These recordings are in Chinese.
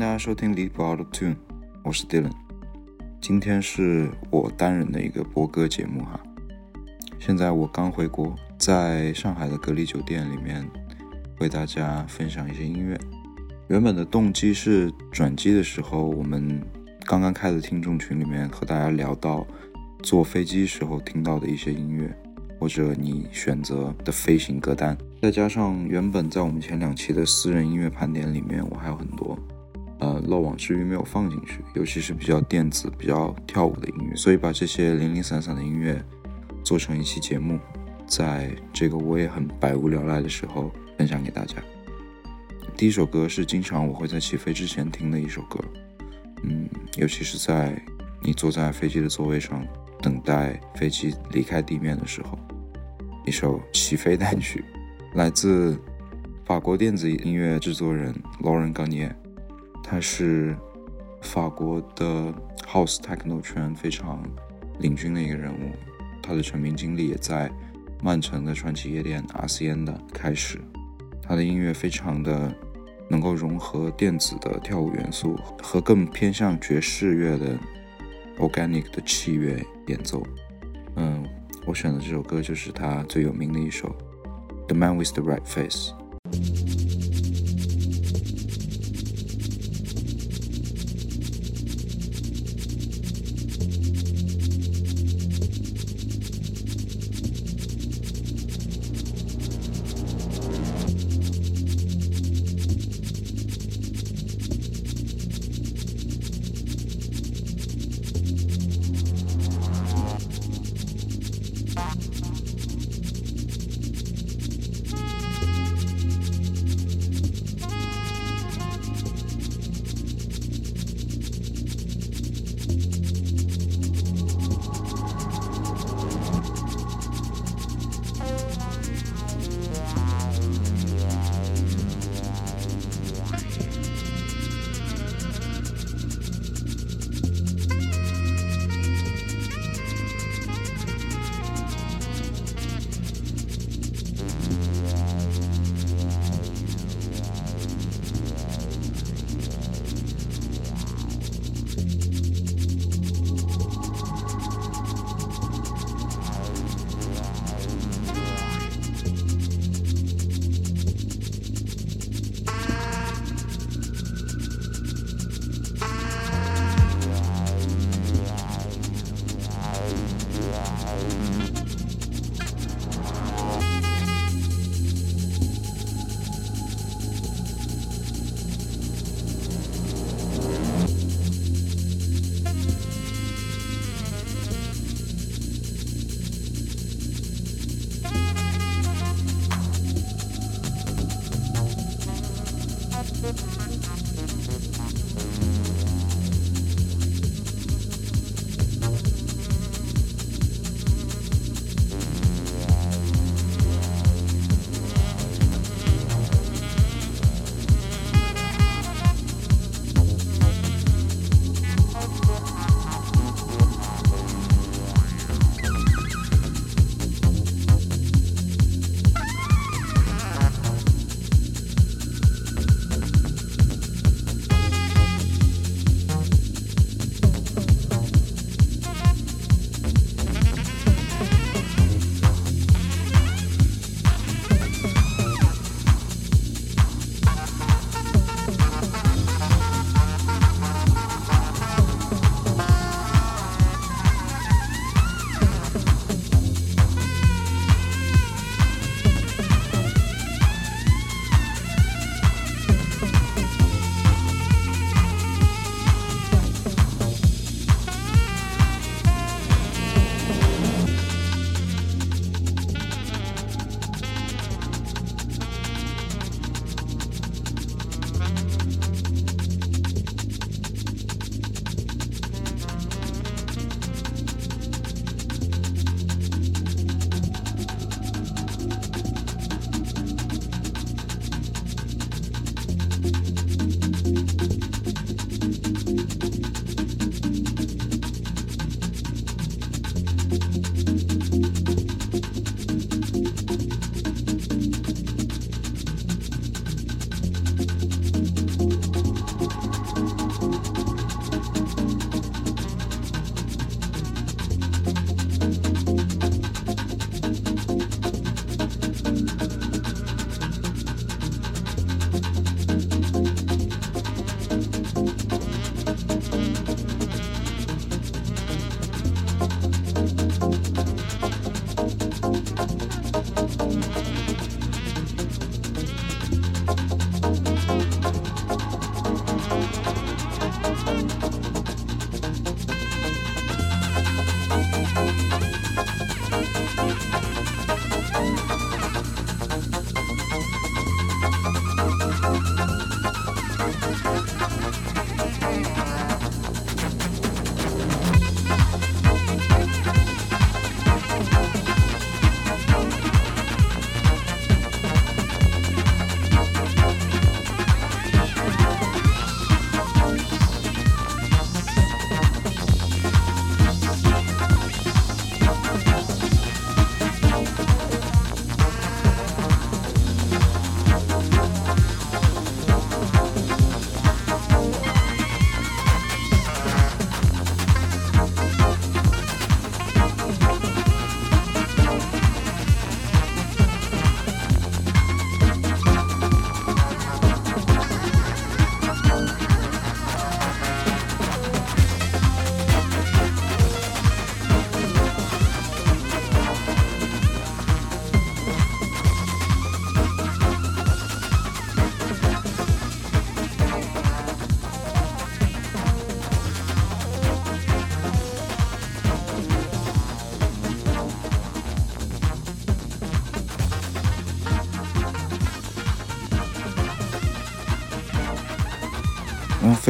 大家收听《Lead Out of Tune》，我是 Dylan。今天是我单人的一个播歌节目哈。现在我刚回国，在上海的隔离酒店里面为大家分享一些音乐。原本的动机是转机的时候，我们刚刚开的听众群里面和大家聊到坐飞机时候听到的一些音乐，或者你选择的飞行歌单。再加上原本在我们前两期的私人音乐盘点里面，我还有很多。漏网之鱼没有放进去，尤其是比较电子、比较跳舞的音乐，所以把这些零零散散的音乐做成一期节目，在这个我也很百无聊赖的时候分享给大家。第一首歌是经常我会在起飞之前听的一首歌，嗯，尤其是在你坐在飞机的座位上等待飞机离开地面的时候，一首起飞单曲，来自法国电子音乐制作人 Lauren Garnier。他是法国的 House Techno 圈非常领军的一个人物，他的成名经历也在曼城的传奇夜店 RCN 的开始。他的音乐非常的能够融合电子的跳舞元素和更偏向爵士乐的 Organic 的器乐演奏。嗯，我选的这首歌就是他最有名的一首《The Man with the Right Face》。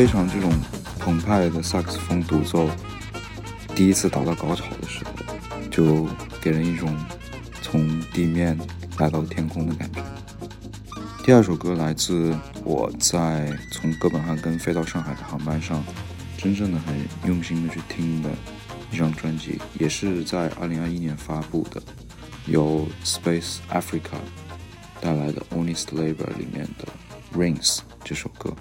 非常这种澎湃的萨克斯风独奏，第一次达到高潮的时候，就给人一种从地面来到天空的感觉。第二首歌来自我在从哥本哈根飞到上海的航班上，真正的很用心的去听的一张专辑，也是在二零二一年发布的，由 Space Africa 带来的 Honest Labor 里面的 Rings 这首歌。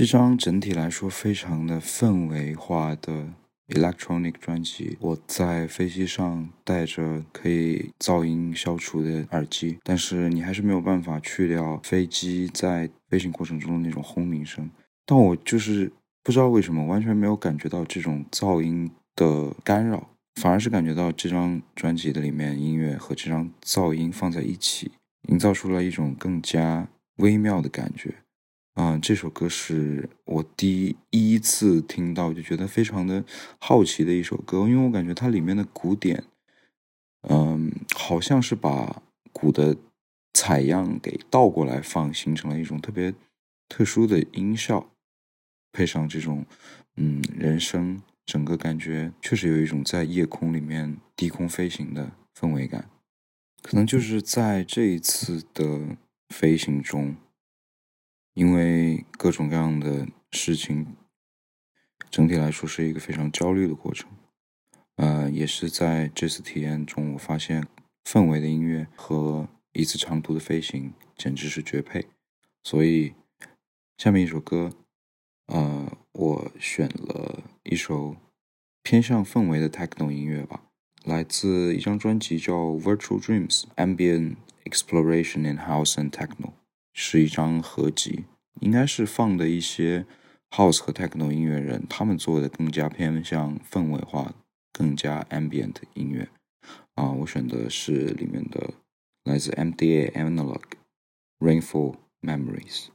这张整体来说非常的氛围化的 electronic 专辑，我在飞机上戴着可以噪音消除的耳机，但是你还是没有办法去掉飞机在飞行过程中的那种轰鸣声。但我就是不知道为什么，完全没有感觉到这种噪音的干扰，反而是感觉到这张专辑的里面音乐和这张噪音放在一起，营造出了一种更加微妙的感觉。啊，这首歌是我第一次听到，就觉得非常的好奇的一首歌，因为我感觉它里面的鼓点，嗯，好像是把鼓的采样给倒过来放，形成了一种特别特殊的音效，配上这种嗯人声，整个感觉确实有一种在夜空里面低空飞行的氛围感，可能就是在这一次的飞行中。因为各种各样的事情，整体来说是一个非常焦虑的过程。呃，也是在这次体验中，我发现氛围的音乐和一次长途的飞行简直是绝配。所以，下面一首歌，呃，我选了一首偏向氛围的 techno 音乐吧，来自一张专辑叫《Virtual Dreams: Ambient Exploration in House and Techno》。是一张合集，应该是放的一些 house 和 techno 音乐人，他们做的更加偏向氛围化、更加 ambient 音乐。啊，我选的是里面的来自 MDA Analog Rainfall Memories。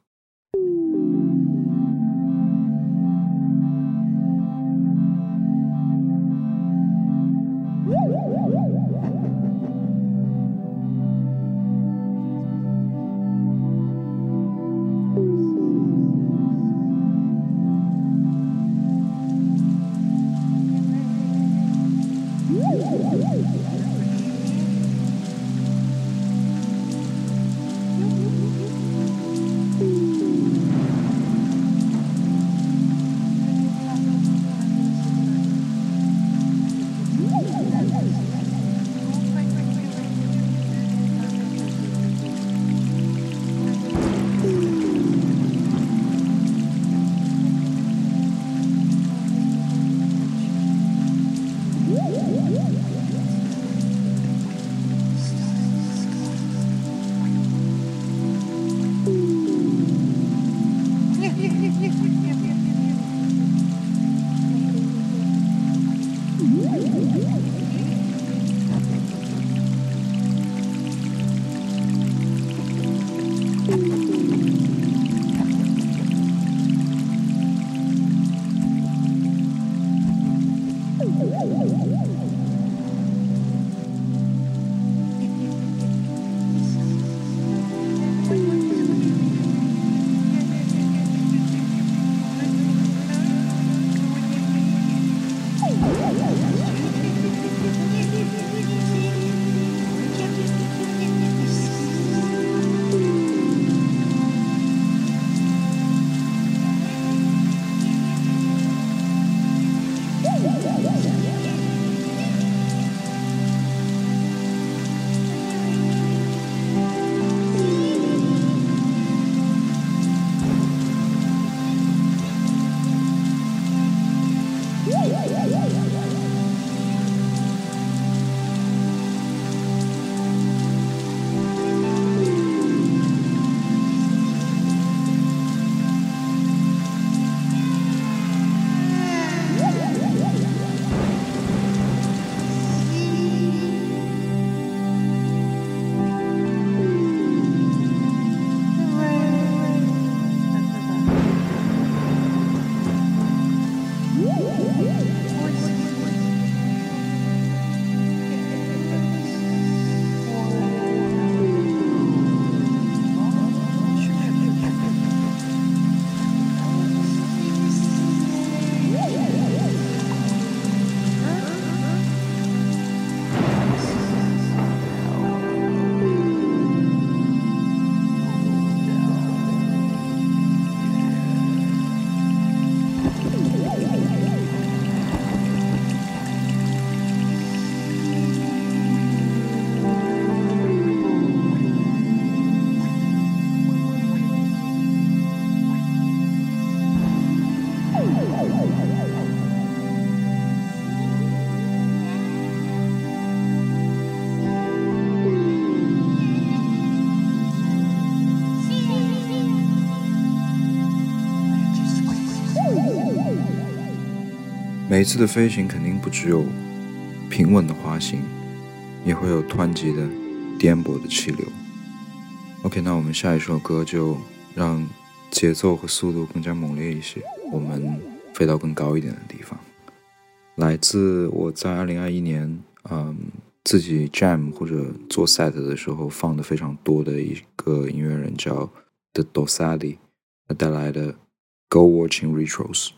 每一次的飞行肯定不只有平稳的滑行，也会有湍急的、颠簸的气流。OK，那我们下一首歌就让节奏和速度更加猛烈一些，我们飞到更高一点的地方。来自我在二零二一年，嗯，自己 jam 或者做 set 的时候放的非常多的一个音乐人叫 The Dosadi，他带来的 Go Watching Retros。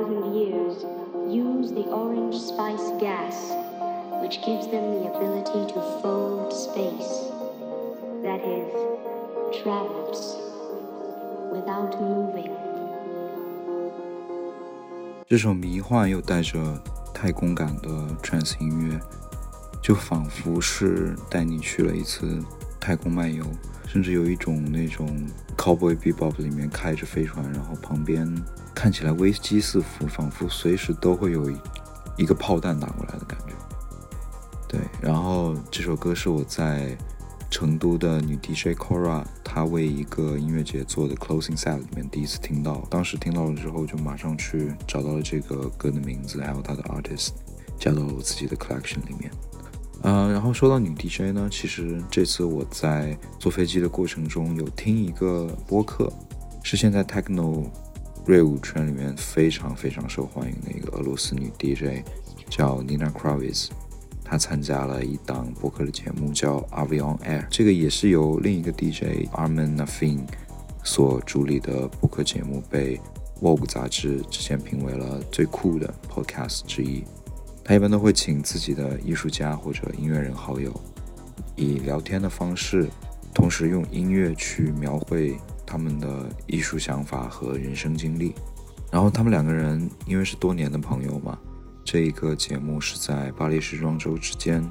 4,000 years, use the orange spice gas, which gives them the ability to fold space. That is, travels without moving. 这首迷幻又带着太空感的 trance 音乐，就仿佛是带你去了一次太空漫游，甚至有一种那种 Cowboy Bebop 里面开着飞船，然后旁边 看起来危机四伏，仿佛随时都会有一个炮弹打过来的感觉。对，然后这首歌是我在。成都的女 DJ Cora，她为一个音乐节做的 closing set 里面第一次听到，当时听到了之后，就马上去找到了这个歌的名字，还有它的 artist，加到了我自己的 collection 里面。呃，然后说到女 DJ 呢，其实这次我在坐飞机的过程中有听一个播客，是现在 techno 瑞舞圈里面非常非常受欢迎的一个俄罗斯女 DJ，叫 Nina Kravitz。他参加了一档播客的节目，叫 Avion Air，这个也是由另一个 DJ Armin Nafin 所主理的播客节目，被 Vogue 杂志之前评为了最酷的 podcast 之一。他一般都会请自己的艺术家或者音乐人好友，以聊天的方式，同时用音乐去描绘他们的艺术想法和人生经历。然后他们两个人因为是多年的朋友嘛。这一个节目是在巴黎时装周之间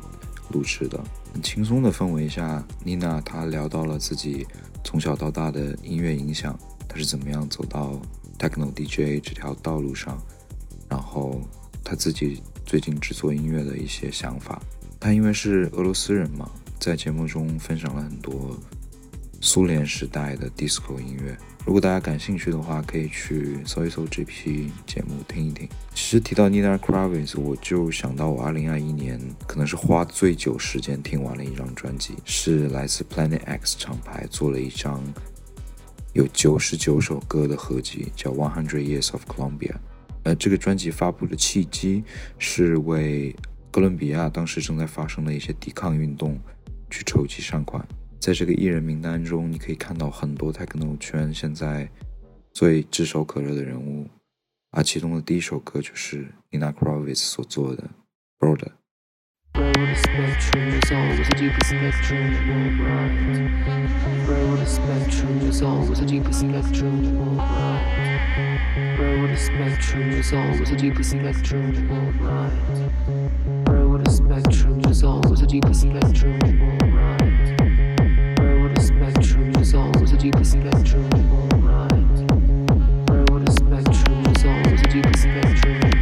录制的，很轻松的氛围下，妮娜她聊到了自己从小到大的音乐影响，她是怎么样走到 techno DJ 这条道路上，然后她自己最近制作音乐的一些想法。她因为是俄罗斯人嘛，在节目中分享了很多苏联时代的 disco 音乐。如果大家感兴趣的话，可以去搜一搜这批节目听一听。其实提到 Nina Kravitz，我就想到我2021年可能是花最久时间听完了一张专辑，是来自 Planet X 厂牌做了一张有九十九首歌的合集，叫 One Hundred Years of Colombia。呃，这个专辑发布的契机是为哥伦比亚当时正在发生的一些抵抗运动去筹集善款。在这个艺人名单中，你可以看到很多 techno 圈现在最炙手可热的人物，而其中的第一首歌就是 Nina Kravitz 所做的《Brother》。spectrum of all mind. Broader spectrum resolves a deeper spectrum.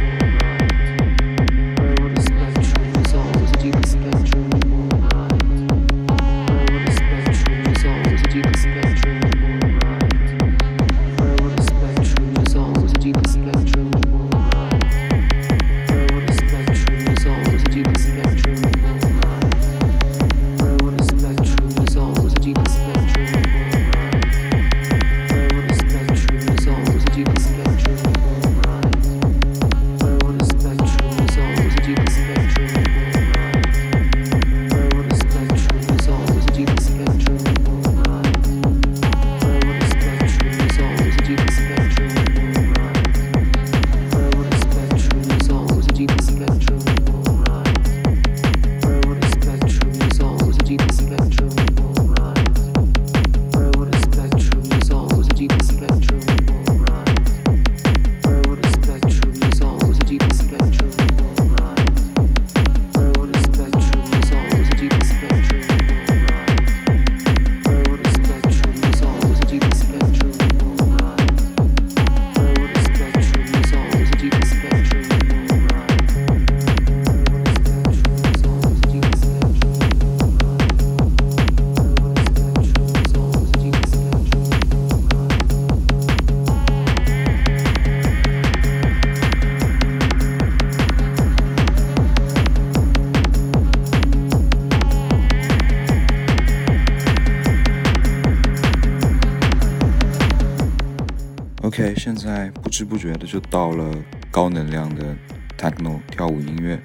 在不知不觉的就到了高能量的 techno 跳舞音乐，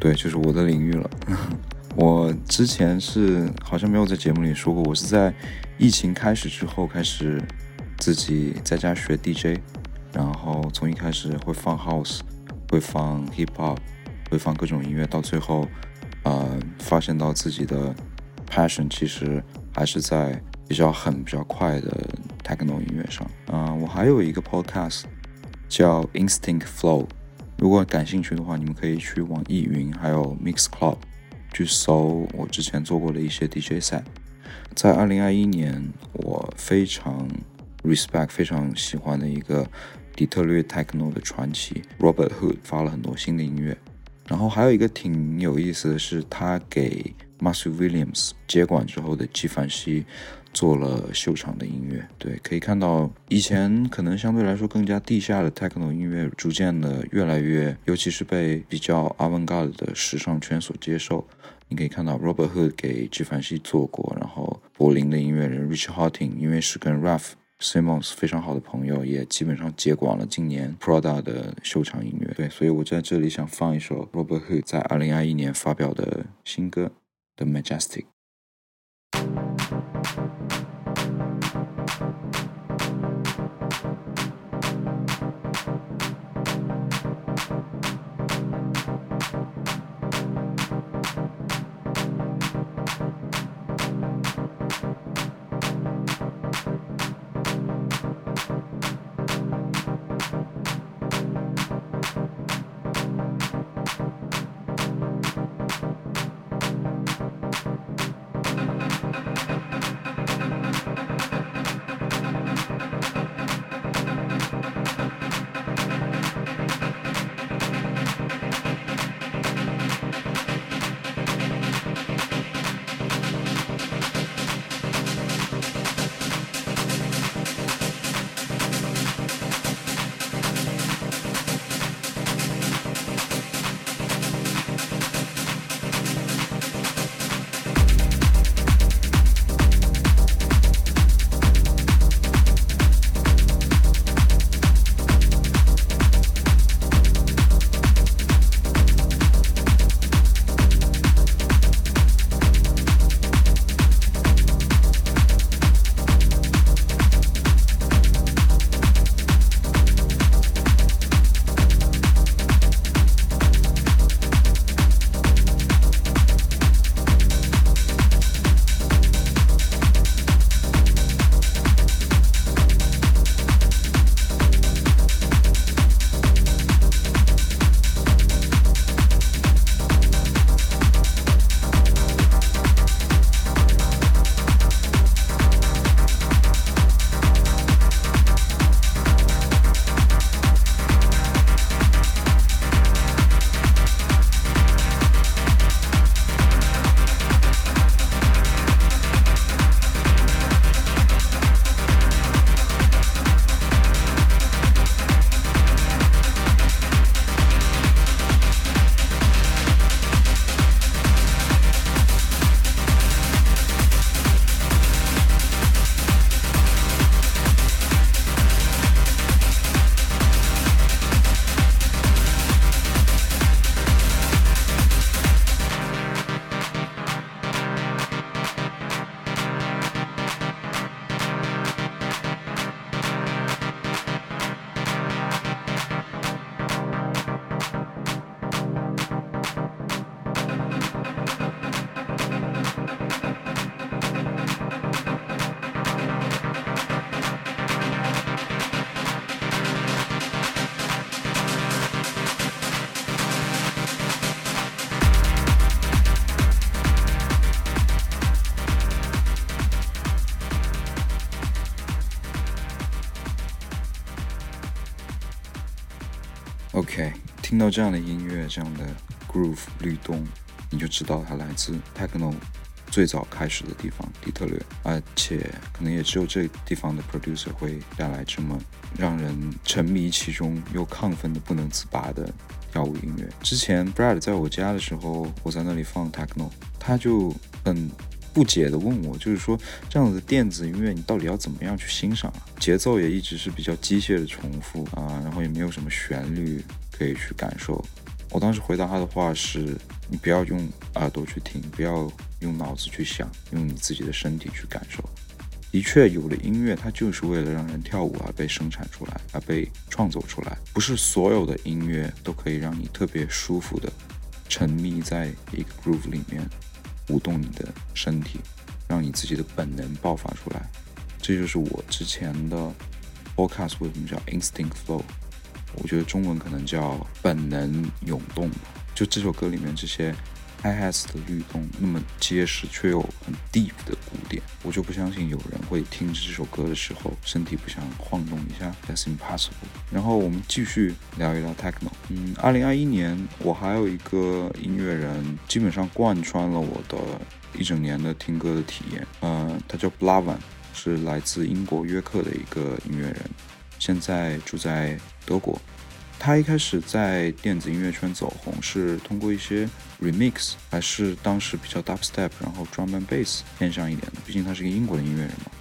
对，就是我的领域了。我之前是好像没有在节目里说过，我是在疫情开始之后开始自己在家学 DJ，然后从一开始会放 House，会放 Hip Hop，会放各种音乐，到最后，呃，发现到自己的 passion 其实还是在比较狠、比较快的 techno 音乐上。嗯、我还有一个 podcast 叫 Instinct Flow，如果感兴趣的话，你们可以去网易云还有 Mixcloud 去搜我之前做过的一些 DJ set。在二零二一年，我非常 respect、非常喜欢的一个底特律 techno 的传奇 Robert Hood 发了很多新的音乐。然后还有一个挺有意思的是，他给 Matthew Williams 接管之后的纪梵希做了秀场的音乐。对，可以看到以前可能相对来说更加地下的 techno 音乐，逐渐的越来越，尤其是被比较 avant-garde 的时尚圈所接受。你可以看到 Robert Hood 给纪梵希做过，然后柏林的音乐人 Rich Harting 因为是跟 Ralph Simmons 非常好的朋友，也基本上接管了今年 Prada 的秀场音乐。对，所以我在这里想放一首 Robert Hood 在二零二一年发表的新歌《The Majestic》。听到这样的音乐，这样的 groove 律动，你就知道它来自 techno 最早开始的地方底特律，而且可能也只有这地方的 producer 会带来这么让人沉迷其中又亢奋的不能自拔的跳舞音乐。之前 Brad 在我家的时候，我在那里放 techno，他就很不解地问我，就是说这样子的电子音乐你到底要怎么样去欣赏？节奏也一直是比较机械的重复啊，然后也没有什么旋律可以去感受。我当时回答他的话是：你不要用耳朵去听，不要用脑子去想，用你自己的身体去感受。的确，有的音乐它就是为了让人跳舞而被生产出来，而被创作出来。不是所有的音乐都可以让你特别舒服的沉迷在一个 groove 里面，舞动你的身体，让你自己的本能爆发出来。这就是我之前的 podcast 为什么叫 instinct flow，我觉得中文可能叫本能涌动。就这首歌里面这些。I h a s 的律动那么结实却又很 deep 的鼓点，我就不相信有人会听这首歌的时候身体不想晃动一下，That's impossible。然后我们继续聊一聊 techno。嗯，二零二一年我还有一个音乐人，基本上贯穿了我的一整年的听歌的体验。呃，他叫 Blavan，是来自英国约克的一个音乐人，现在住在德国。他一开始在电子音乐圈走红是通过一些 remix，还是当时比较 dubstep，然后 drum and bass 偏向一点的。毕竟他是个英国的音乐人嘛。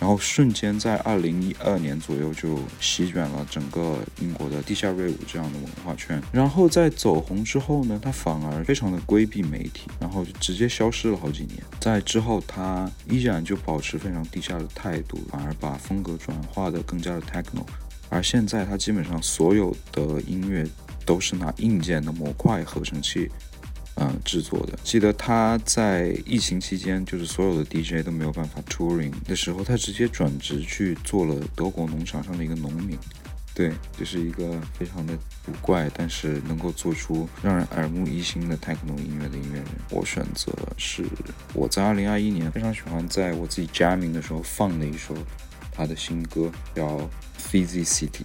然后瞬间在二零一二年左右就席卷了整个英国的地下瑞舞这样的文化圈。然后在走红之后呢，他反而非常的规避媒体，然后就直接消失了好几年。在之后，他依然就保持非常地下的态度，反而把风格转化的更加的 techno。而现在，他基本上所有的音乐都是拿硬件的模块合成器，嗯，制作的。记得他在疫情期间，就是所有的 DJ 都没有办法 touring 的时候，他直接转职去做了德国农场上的一个农民。对，这是一个非常的古怪，但是能够做出让人耳目一新的 techno 音乐的音乐人。我选择是我在二零二一年非常喜欢在我自己 jaming 的时候放的一首他的新歌，叫。Fizzy City。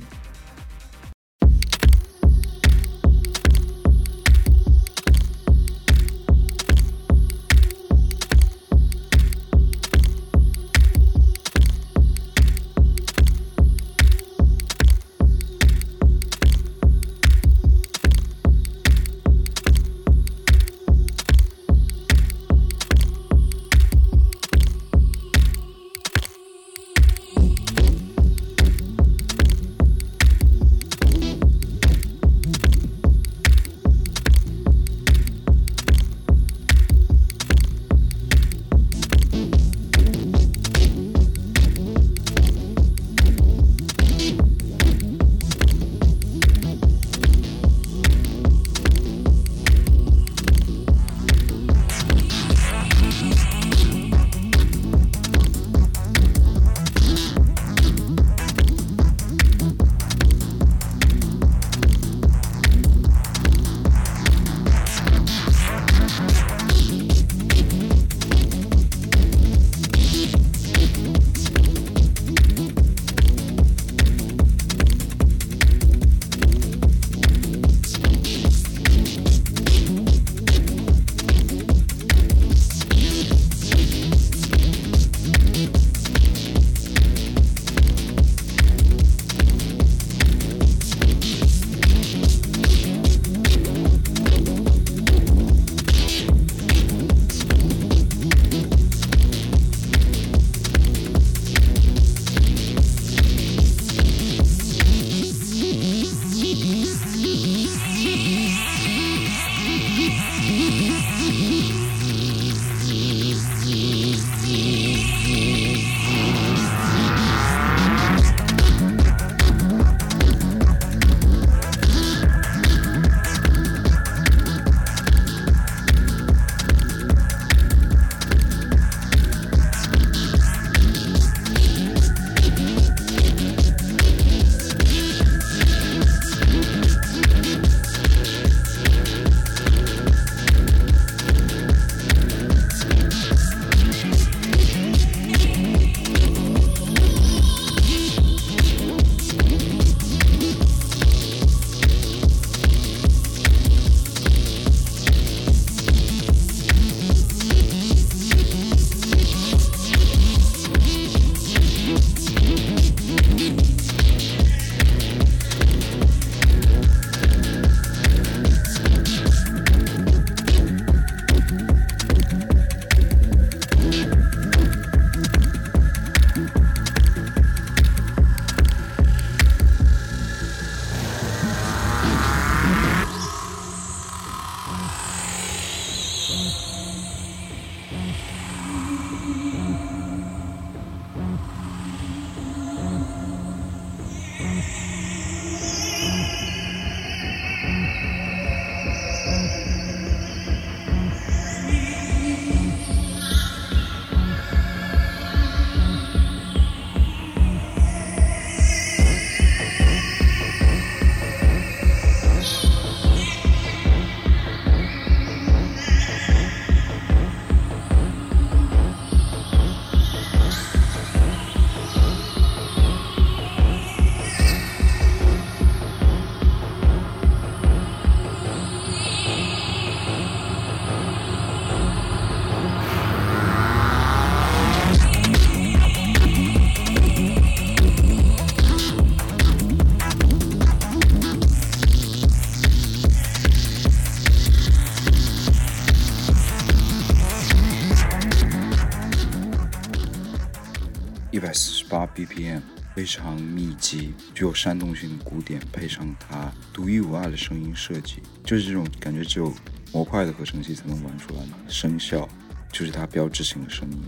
煽动性的鼓点，配上它独一无二的声音设计，就是这种感觉，只有模块的合成器才能玩出来的声效，就是它标志性的声音。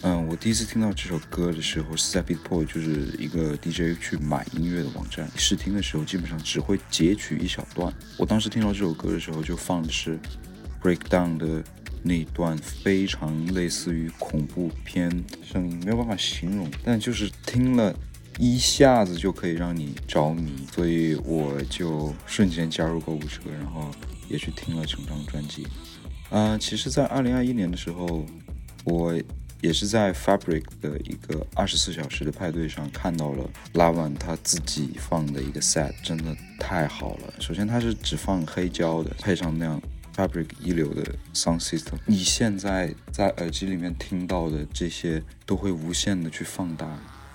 嗯，我第一次听到这首歌的时候是在 Beatport，就是一个 DJ 去买音乐的网站。试听的时候基本上只会截取一小段。我当时听到这首歌的时候，就放的是 Breakdown 的那段非常类似于恐怖片声音，没有办法形容，但就是听了一下子就可以让你着迷，所以我就瞬间加入购物车，然后也去听了整张专辑。啊，其实，在二零二一年的时候，我。也是在 Fabric 的一个二十四小时的派对上看到了 Lavan 他自己放的一个 set，真的太好了。首先他是只放黑胶的，配上那样 Fabric 一流的 sound system，你现在在耳机里面听到的这些都会无限的去放大，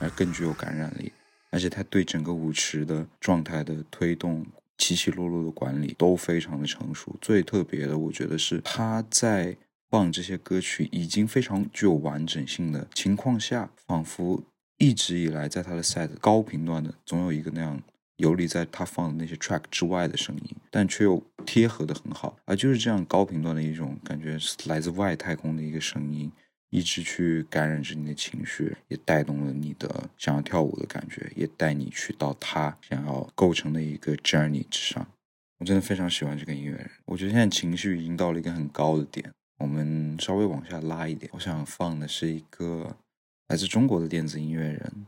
而更具有感染力。而且他对整个舞池的状态的推动、起起落落的管理都非常的成熟。最特别的，我觉得是他在。放这些歌曲已经非常具有完整性的情况下，仿佛一直以来在他的 set 高频段的总有一个那样游离在他放的那些 track 之外的声音，但却又贴合的很好。而就是这样高频段的一种感觉，来自外太空的一个声音，一直去感染着你的情绪，也带动了你的想要跳舞的感觉，也带你去到他想要构成的一个 journey 之上。我真的非常喜欢这个音乐人，我觉得现在情绪已经到了一个很高的点。我们稍微往下拉一点，我想放的是一个来自中国的电子音乐人，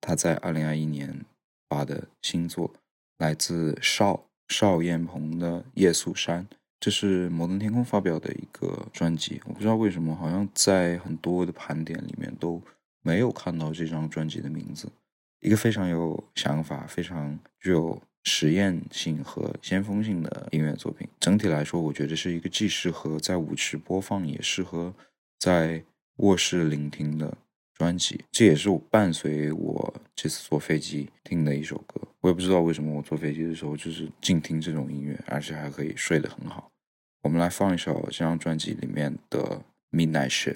他在二零二一年发的新作，来自邵邵彦鹏的《夜宿山》，这是摩登天空发表的一个专辑。我不知道为什么，好像在很多的盘点里面都没有看到这张专辑的名字。一个非常有想法、非常具有。实验性和先锋性的音乐作品，整体来说，我觉得是一个既适合在舞池播放，也适合在卧室聆听的专辑。这也是我伴随我这次坐飞机听的一首歌。我也不知道为什么我坐飞机的时候就是静听这种音乐，而且还可以睡得很好。我们来放一首这张专辑里面的《Midnight Shift》。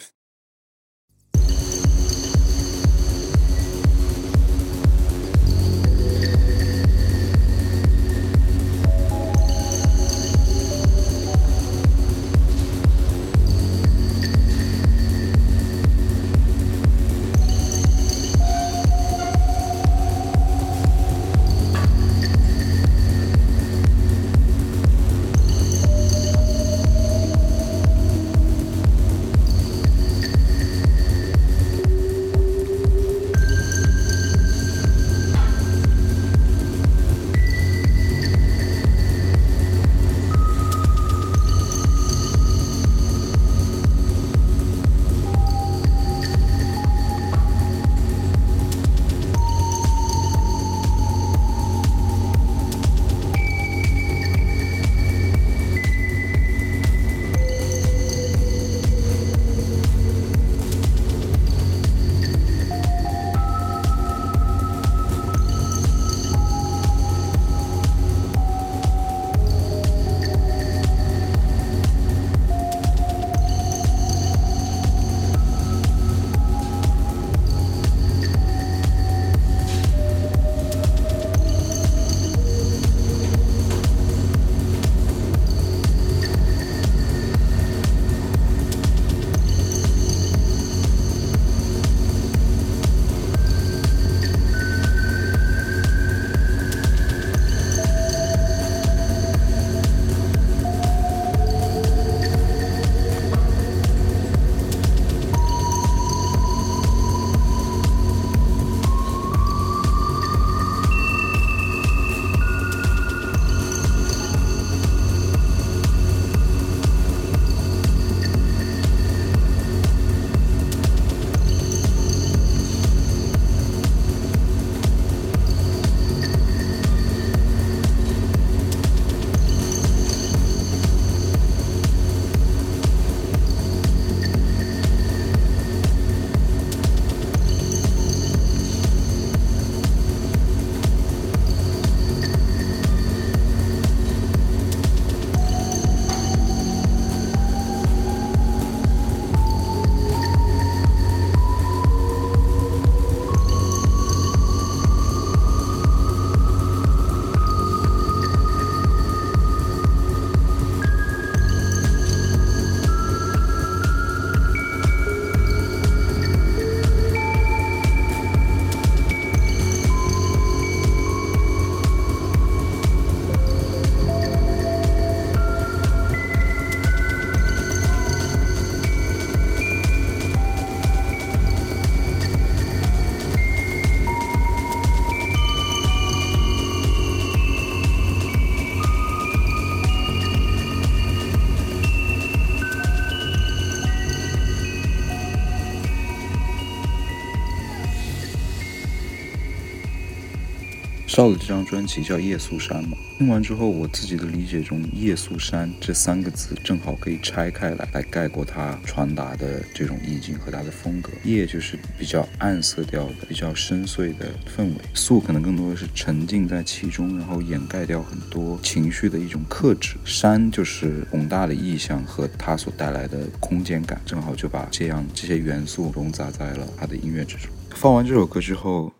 少的这张专辑叫《夜宿山》嘛。听完之后，我自己的理解中，“夜宿山”这三个字正好可以拆开来，来概括它传达的这种意境和它的风格。夜就是比较暗色调的、比较深邃的氛围，宿可能更多的是沉浸在其中，然后掩盖掉很多情绪的一种克制。山就是宏大的意象和它所带来的空间感，正好就把这样这些元素融杂在了他的音乐之中。放完这首歌之后，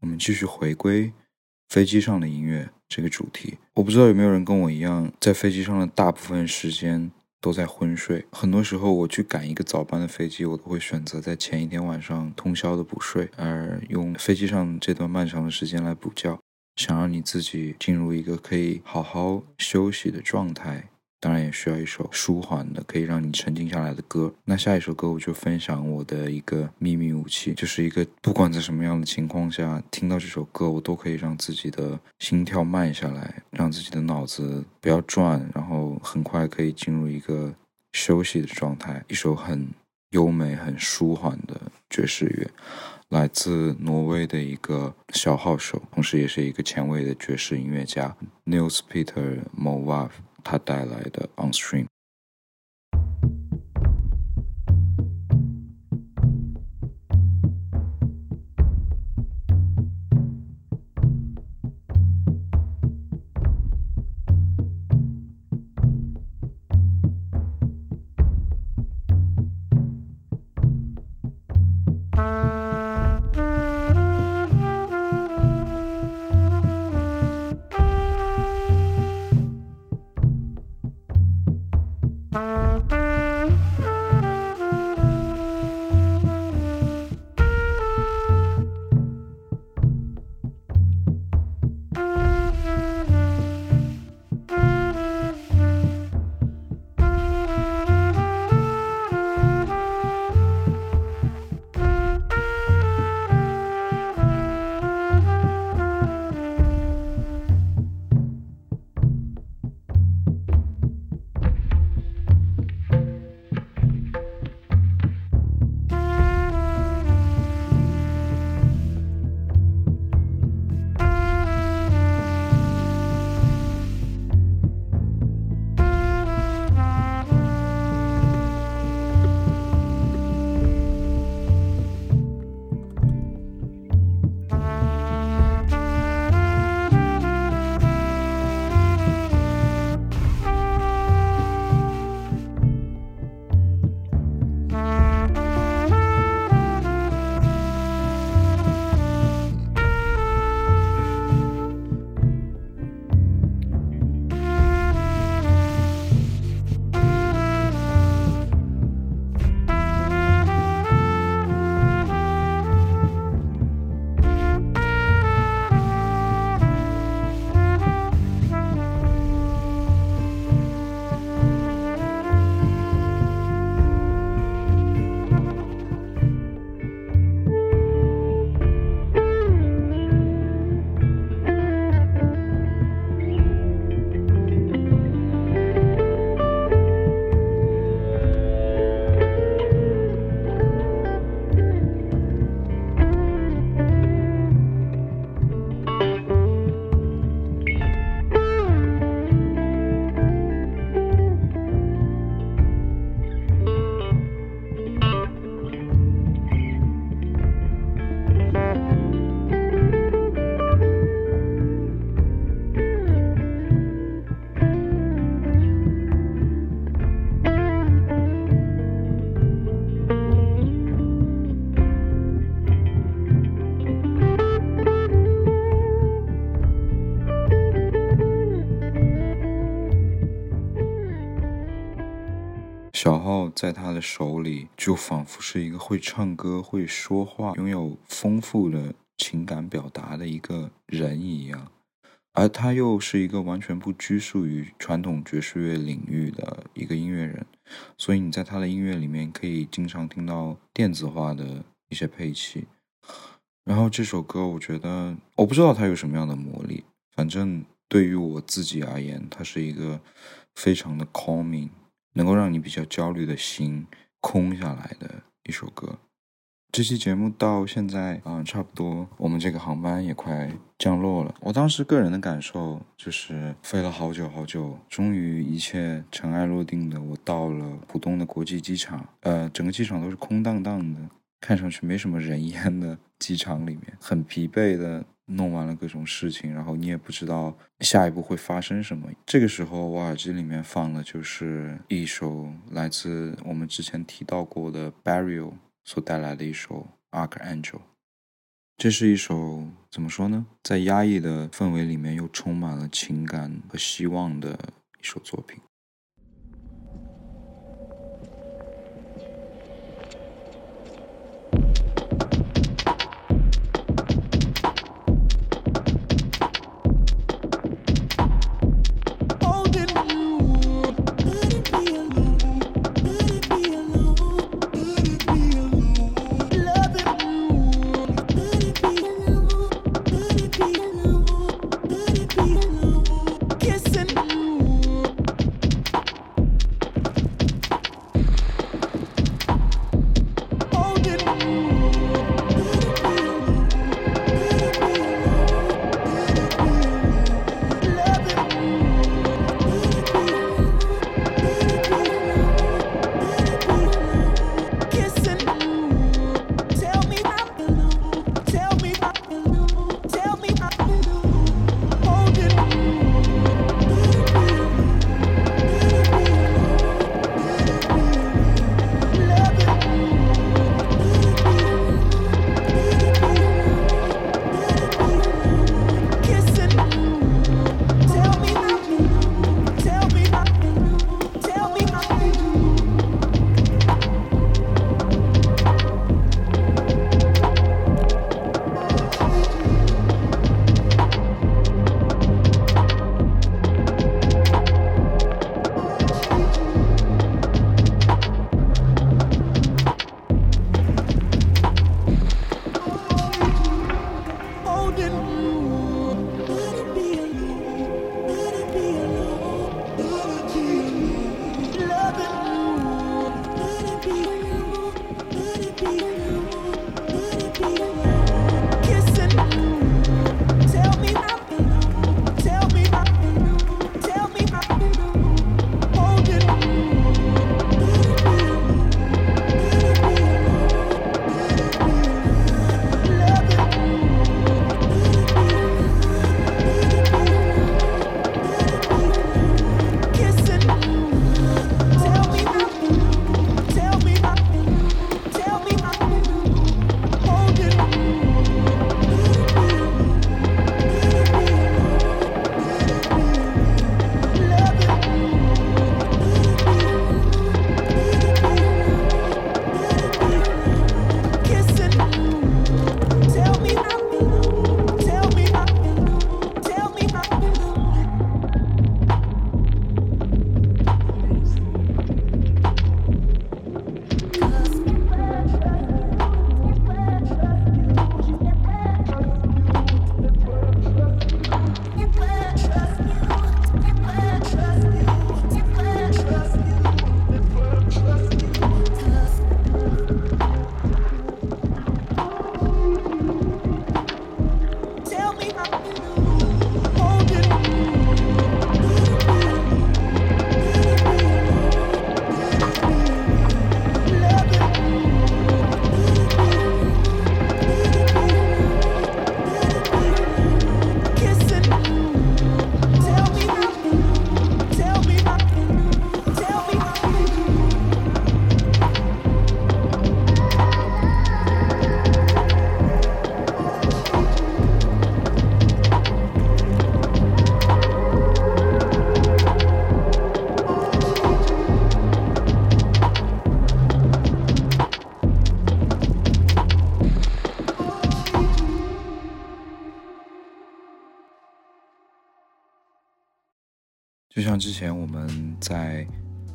我们继续回归飞机上的音乐这个主题。我不知道有没有人跟我一样，在飞机上的大部分时间都在昏睡。很多时候，我去赶一个早班的飞机，我都会选择在前一天晚上通宵的补睡，而用飞机上这段漫长的时间来补觉，想让你自己进入一个可以好好休息的状态。当然也需要一首舒缓的，可以让你沉静下来的歌。那下一首歌我就分享我的一个秘密武器，就是一个不管在什么样的情况下听到这首歌，我都可以让自己的心跳慢下来，让自己的脑子不要转，然后很快可以进入一个休息的状态。一首很优美、很舒缓的爵士乐，来自挪威的一个小号手，同时也是一个前卫的爵士音乐家 Nils Peter Movav。它带来的 On Stream。的手里，就仿佛是一个会唱歌、会说话、拥有丰富的情感表达的一个人一样，而他又是一个完全不拘束于传统爵士乐领域的一个音乐人，所以你在他的音乐里面可以经常听到电子化的一些配器。然后这首歌，我觉得我不知道它有什么样的魔力，反正对于我自己而言，它是一个非常的 calming。能够让你比较焦虑的心空下来的一首歌，这期节目到现在，嗯、差不多，我们这个航班也快降落了。我当时个人的感受就是飞了好久好久，终于一切尘埃落定的，我到了浦东的国际机场。呃，整个机场都是空荡荡的，看上去没什么人烟的机场里面，很疲惫的弄完了各种事情，然后你也不知道下一步会发生什么。这个时候，我耳机里面放的就是一首来自我们之前提到过的 Burial 所带来的一首 Archangel。这是一首怎么说呢？在压抑的氛围里面，又充满了情感和希望的一首作品。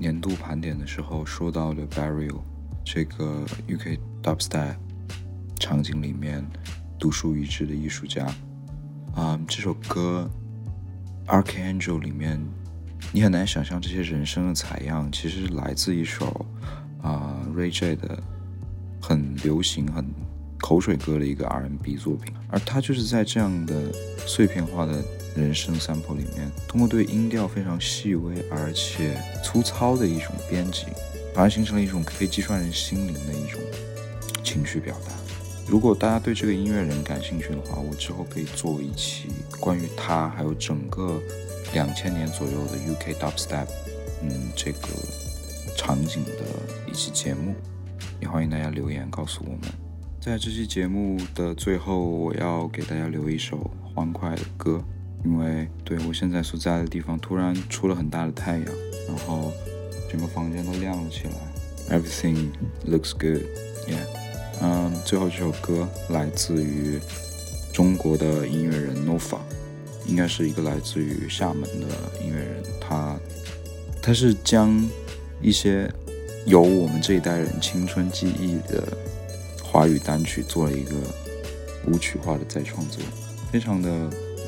年度盘点的时候说到的 Burial 这个 UK dubstep 场景里面独树一帜的艺术家，啊、这首歌 Archangel 里面，你很难想象这些人声的采样其实来自一首啊、Ray J 的很流行、很口水歌的一个 R&B 作品，而他就是在这样的碎片化的人声 sample 里面，通过对音调非常细微而且粗糙的一种编辑，反而形成了一种可以击穿人心灵的一种情绪表达。如果大家对这个音乐人感兴趣的话，我之后可以做一期关于他还有整个两千年左右的 UK dubstep，嗯，这个场景的一期节目，也欢迎大家留言告诉我们。在这期节目的最后，我要给大家留一首欢快的歌，因为对我现在所在的地方突然出了很大的太阳，然后整个房间都亮了起来，Everything looks good，yeah。嗯，最后这首歌来自于中国的音乐人 Nova，应该是一个来自于厦门的音乐人，他他是将一些有我们这一代人青春记忆的华语单曲做了一个舞曲化的再创作，非常的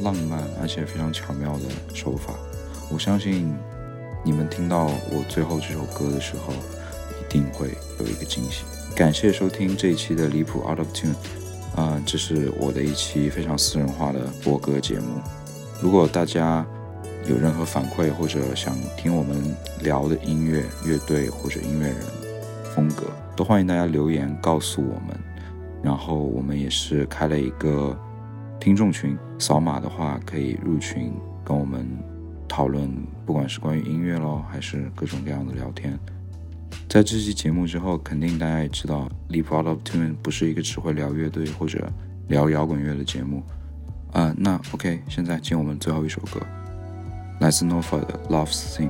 浪漫，而且非常巧妙的手法。我相信你们听到我最后这首歌的时候，一定会有一个惊喜。感谢收听这一期的离谱 Out of Tune，啊、这是我的一期非常私人化的播歌节目。如果大家有任何反馈或者想听我们聊的音乐、乐队或者音乐人风格，都欢迎大家留言告诉我们。然后我们也是开了一个听众群，扫码的话可以入群跟我们讨论，不管是关于音乐咯，还是各种各样的聊天。在这期节目之后，肯定大家也知道，《Leap Out of Tune》不是一个只会聊乐队或者聊摇滚乐的节目。啊、那 OK，现在进我们最后一首歌，来自 n o f a 的《Love Thing》。